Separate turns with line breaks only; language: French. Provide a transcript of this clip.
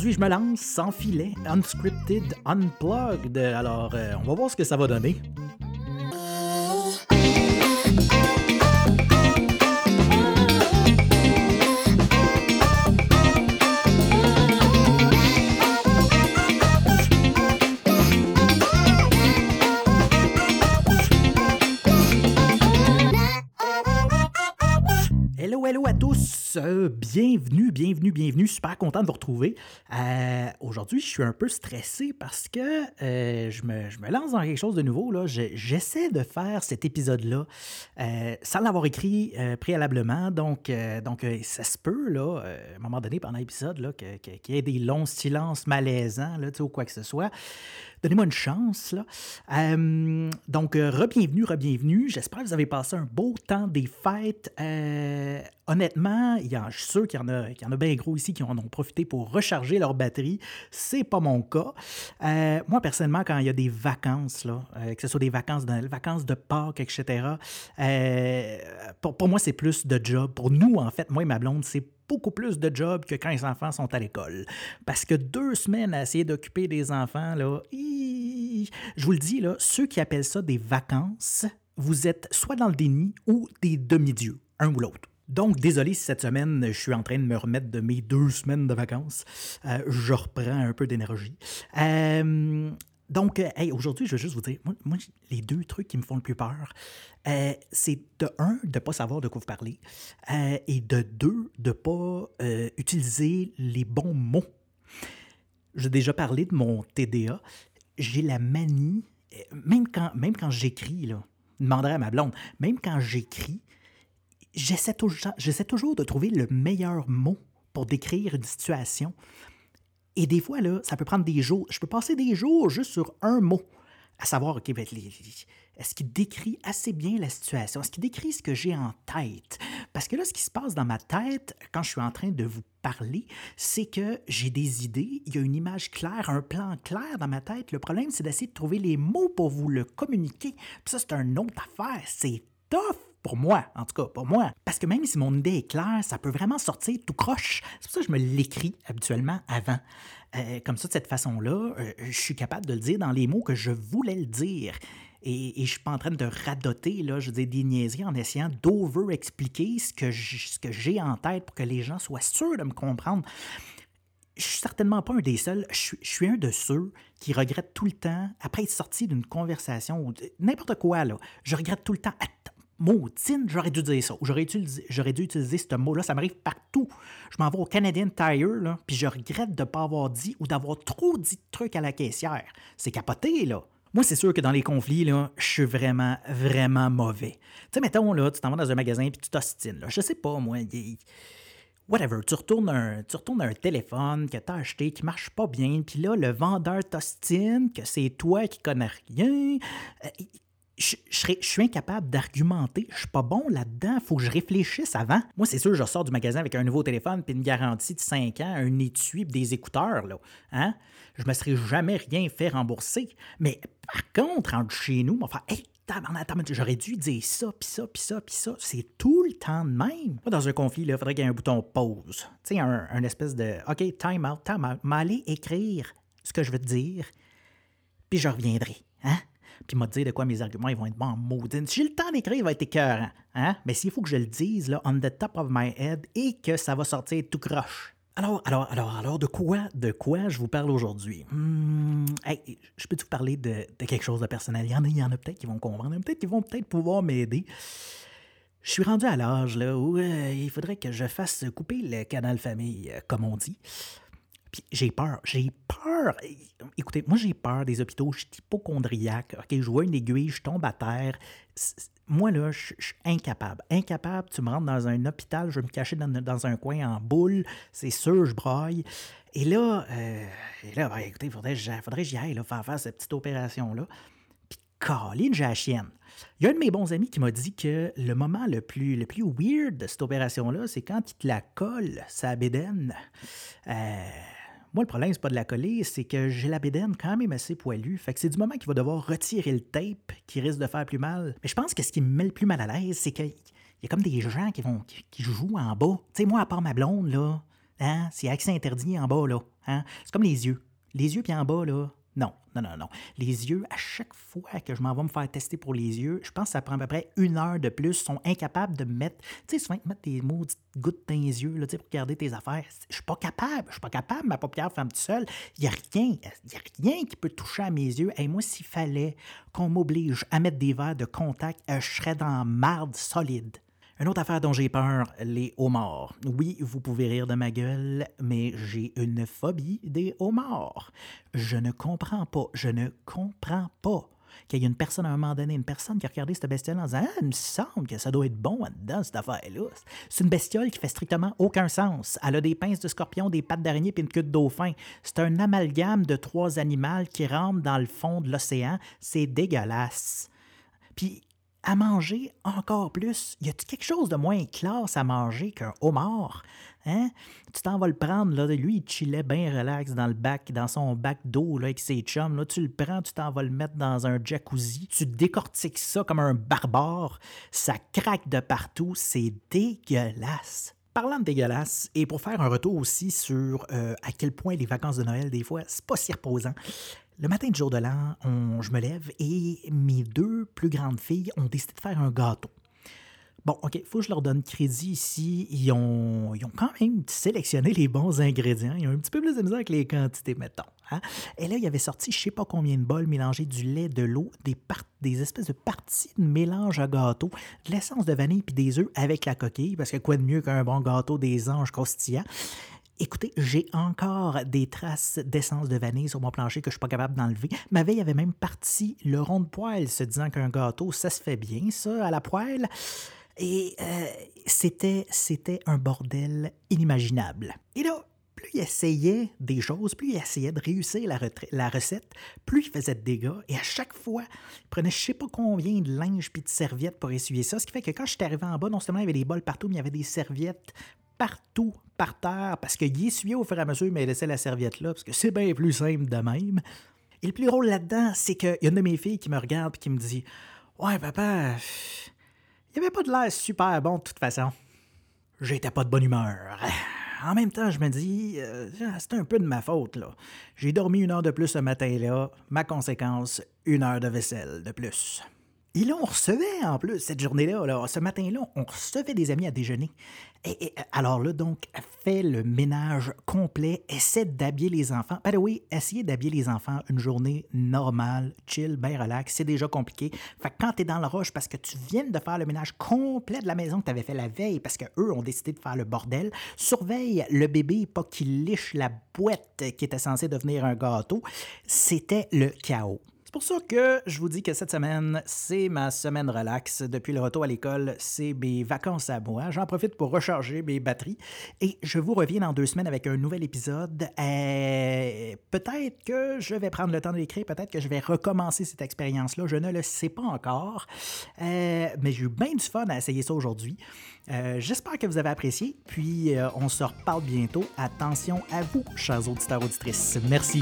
Aujourd'hui, je me lance sans filet, unscripted, unplugged. Alors, euh, on va voir ce que ça va donner. Hello, à tous. Euh, bienvenue, bienvenue, bienvenue. Super content de vous retrouver. Euh, Aujourd'hui, je suis un peu stressé parce que euh, je, me, lance dans quelque chose de nouveau. J'essaie de faire cet épisode-là sans l'avoir écrit préalablement. Donc, donc ça se peut, là, à un moment donné, pendant l'épisode, qu'il y ait des longs silences malaisants là, ou quoi que ce soit. Donnez-moi une chance. Là. Euh, donc, euh, re-bienvenue, re-bienvenue. J'espère que vous avez passé un beau temps des fêtes. Euh, honnêtement, y je suis sûr qu'il y, en a, qu'il y en a bien gros ici qui en ont profité pour recharger leur batterie. C'est pas mon cas. Moi, personnellement, quand il y a des vacances, là, que ce soit des vacances de vacances de Pâques, etc., pour, pour moi, c'est plus de job. Pour nous, en fait, moi et ma blonde, c'est beaucoup plus de job que quand les enfants sont à l'école. Parce que deux semaines à essayer d'occuper des enfants, là, je vous le dis, là, ceux qui appellent ça des vacances, vous êtes soit dans le déni ou des demi-dieux, un ou l'autre. Donc, désolé si cette semaine, je suis en train de me remettre de mes deux semaines de vacances. Euh, je reprends un peu d'énergie. Euh, donc, euh, hey, aujourd'hui, je veux juste vous dire, moi, moi, les deux trucs qui me font le plus peur, euh, c'est de un, de ne pas savoir de quoi vous parlez, euh, et de deux, de ne pas utiliser les bons mots. J'ai déjà parlé de mon TDA. J'ai la manie, même quand, même quand j'écris, là, demanderai à ma blonde, même quand j'écris, j'essaie toujours, j'essaie toujours de trouver le meilleur mot pour décrire une situation. Et des fois, là, ça peut prendre des jours. Je peux passer des jours juste sur un mot, à savoir, OK, ben, est-ce qu'il décrit assez bien la situation? Est-ce qu'il décrit ce que j'ai en tête? Parce que là, ce qui se passe dans ma tête, quand je suis en train de vous parler, c'est que j'ai des idées, il y a une image claire, un plan clair dans ma tête. Le problème, c'est d'essayer de trouver les mots pour vous le communiquer. Puis ça, c'est une autre affaire. C'est tough pour moi, en tout cas, pour moi. Parce que même si mon idée est claire, ça peut vraiment sortir tout croche. C'est pour ça que je me l'écris habituellement avant. Euh, comme ça, de cette façon-là, euh, je suis capable de le dire dans les mots que je voulais le dire. Et, et je suis pas en train de radoter, là, je dire, des niaiseries en essayant d'over-expliquer ce que j'ai en tête pour que les gens soient sûrs de me comprendre je suis certainement pas un des seuls. Je suis, je suis un de ceux qui regrettent tout le temps, après être sorti d'une conversation ou n'importe quoi, là, je regrette tout le temps. Maudine, j'aurais dû dire ça. J'aurais j'aurais dû utiliser ce mot-là. Ça m'arrive partout. Je m'en vais au Canadian Tire, puis je regrette de ne pas avoir dit ou d'avoir trop dit de trucs à la caissière. C'est capoté, là. Moi, c'est sûr que dans les conflits, là, je suis vraiment, vraiment mauvais. Tu sais, mettons, là, tu t'en vas dans un magasin puis tu t'ostines. Je sais pas, moi. whatever, tu retournes un, tu retournes un téléphone que tu as acheté qui marche pas bien, puis là, le vendeur t'ostine que c'est toi qui connais rien. Euh, Je, suis incapable d'argumenter. Je suis pas bon là-dedans. Faut que je réfléchisse avant. Moi, c'est sûr, je sors du magasin avec un nouveau téléphone puis une garantie de 5 ans, un étui puis des écouteurs. Là. Hein? Je me serais jamais rien fait rembourser. Mais par contre, entre chez nous, on va Hey, j'aurais dû dire ça, puis ça, puis ça, puis ça. C'est tout le temps de même. Dans un conflit, il faudrait qu'il y ait un bouton pause. Tu sais, un, un espèce de OK, time out, time out. M'aller écrire ce que je veux te dire, puis je reviendrai. Hein? Puis m'a dit de quoi mes arguments vont être bons maudine. Si j'ai le temps d'écrire, il va être écœurant. Hein? Mais s'il faut que je le dise, là, on the top of my head, et que ça va sortir tout croche. Alors, alors, alors, alors, de quoi, de quoi je vous parle aujourd'hui? Hmm, hey, je peux-tu vous parler de, quelque chose de personnel? Il y en a, a peut-être qui vont comprendre, peut-être qui vont peut-être pouvoir m'aider. Je suis rendu à l'âge là, où euh, il faudrait que je fasse couper le canal famille, euh, comme on dit. Puis j'ai peur, j'ai peur. Écoutez, moi j'ai peur des hôpitaux, je suis hypochondriaque. OK, je vois une aiguille, je tombe à terre. Moi là, je suis incapable. Incapable, tu me rentres dans un hôpital, je vais me cacher dans, dans un coin en boule, c'est sûr, je braille. Et là, euh, et là ben, écoutez, il faudrait, que j'y aille là, faire, faire cette petite opération-là. Puis Caroline, j'ai la chienne. Il y a un de mes bons amis qui m'a dit que le moment le plus, le plus weird de cette opération-là, c'est quand il te la colle, sa bédaine. Euh, moi, le problème, c'est pas de la coller, c'est que j'ai la bédaine quand même assez poilue. Fait que c'est du moment qu'il va devoir retirer le tape qui risque de faire plus mal. Mais je pense que ce qui me met le plus mal à l'aise, c'est qu'il y a comme des gens qui vont qui, jouent en bas. Tu sais, moi, à part ma blonde, là, Hein? C'est accès interdit en bas, là. Hein? C'est comme les yeux. Les yeux, puis en bas, là, non, non, non, non. Les yeux, à chaque fois que je m'en vais me faire tester pour les yeux, je pense que ça prend à peu près une heure de plus. Ils sont incapables de mettre, tu sais, souvent, ils mettent des gouttes dans les yeux là, pour garder tes affaires. Je suis pas capable, je suis pas capable, ma paupière femme tout seul. Il n'y a rien, a rien qui peut toucher à mes yeux. Et moi, s'il fallait qu'on m'oblige à mettre des verres de contact, euh, je serais dans marde solide. Une autre affaire dont j'ai peur, les homards. Oui, vous pouvez rire de ma gueule, mais j'ai une phobie des homards. Je ne comprends pas, je ne comprends pas qu'il y ait une personne à un moment donné, une personne qui a regardé cette bestiole en disant Ah, il me semble que ça doit être bon dedans cette affaire-là. C'est une bestiole qui fait strictement aucun sens. Elle a des pinces de scorpion, des pattes d'araignée et une queue de dauphin. C'est un amalgame de trois animaux qui rentrent dans le fond de l'océan. C'est dégueulasse. Puis à manger encore plus? Y a-t-il quelque chose de moins classe à manger qu'un homard? Hein? Tu t'en vas le prendre, là. Lui, il chillait bien relax dans le bac, dans son bac d'eau, avec ses chums. Là, tu le prends, tu t'en vas le mettre dans un jacuzzi. Tu décortiques ça comme un barbare. Ça craque de partout. C'est dégueulasse. Parlant de dégueulasse, et pour faire un retour aussi sur euh, à quel point les vacances de Noël, des fois, c'est pas si reposant. Le matin du jour de l'an, je me lève et mes deux plus grandes filles ont décidé de faire un gâteau. Bon, OK, il faut que je leur donne crédit ici. Ils ont, quand même sélectionné les bons ingrédients. Ils ont un petit peu plus de misère avec les quantités, mettons. Hein. Et là, il avait sorti je ne sais pas combien de bols mélangés du lait, de l'eau, des, des espèces de parties de mélange à gâteau, de l'essence de vanille puis des œufs avec la coquille, parce que quoi de mieux qu'un bon gâteau des anges croustillants. Écoutez, j'ai encore des traces d'essence de vanille sur mon plancher que je suis pas capable d'enlever. Ma veille avait même parti le rond de poêle, se disant qu'un gâteau, ça se fait bien, ça, à la poêle. Et euh, c'était, c'était un bordel inimaginable. Et là, plus il essayait des choses, plus il essayait de réussir la, la, recette, plus il faisait de dégâts. Et à chaque fois, il prenait je sais pas combien de linge puis de serviettes pour essuyer ça. Ce qui fait que quand je suis arrivé en bas, non seulement il y avait des bols partout, mais il y avait des serviettes partout par terre parce qu'il essuyait au fur et à mesure, mais il laissait la serviette là parce que c'est bien plus simple de même. Et le plus drôle là-dedans, c'est qu'il y a une de mes filles qui me regarde et qui me dit Ouais, papa, il n'y avait pas de l'air super bon de toute façon. J'étais pas de bonne humeur. En même temps, je me dis, euh, c'est un peu de ma faute, là. J'ai dormi une heure de plus ce matin-là. Ma conséquence, une heure de vaisselle de plus. Et là, on recevait en plus cette journée-là, ce matin-là, on recevait des amis à déjeuner. Et, alors là, donc, fait le ménage complet, essaie d'habiller les enfants. By way, essayer d'habiller les enfants une journée normale, chill, bien relax, c'est déjà compliqué. Fait que quand t'es dans le rush parce que tu viens de faire le ménage complet de la maison que tu avais fait la veille parce qu'eux ont décidé de faire le bordel, surveille le bébé, pas qu'il liche la boîte qui était censée devenir un gâteau. C'était le chaos. C'est pour ça que je vous dis que cette semaine, c'est ma semaine relax. Depuis le retour à l'école, c'est mes vacances à moi. J'en profite pour recharger mes batteries et je vous reviens dans deux semaines avec un nouvel épisode. Euh, peut-être que je vais prendre le temps de l'écrire, peut-être que je vais recommencer cette expérience-là. Je ne le sais pas encore, euh, mais j'ai eu bien du fun à essayer ça aujourd'hui. Euh, j'espère que vous avez apprécié, puis on se reparle bientôt. Attention à vous, chers auditeurs auditrices. Merci.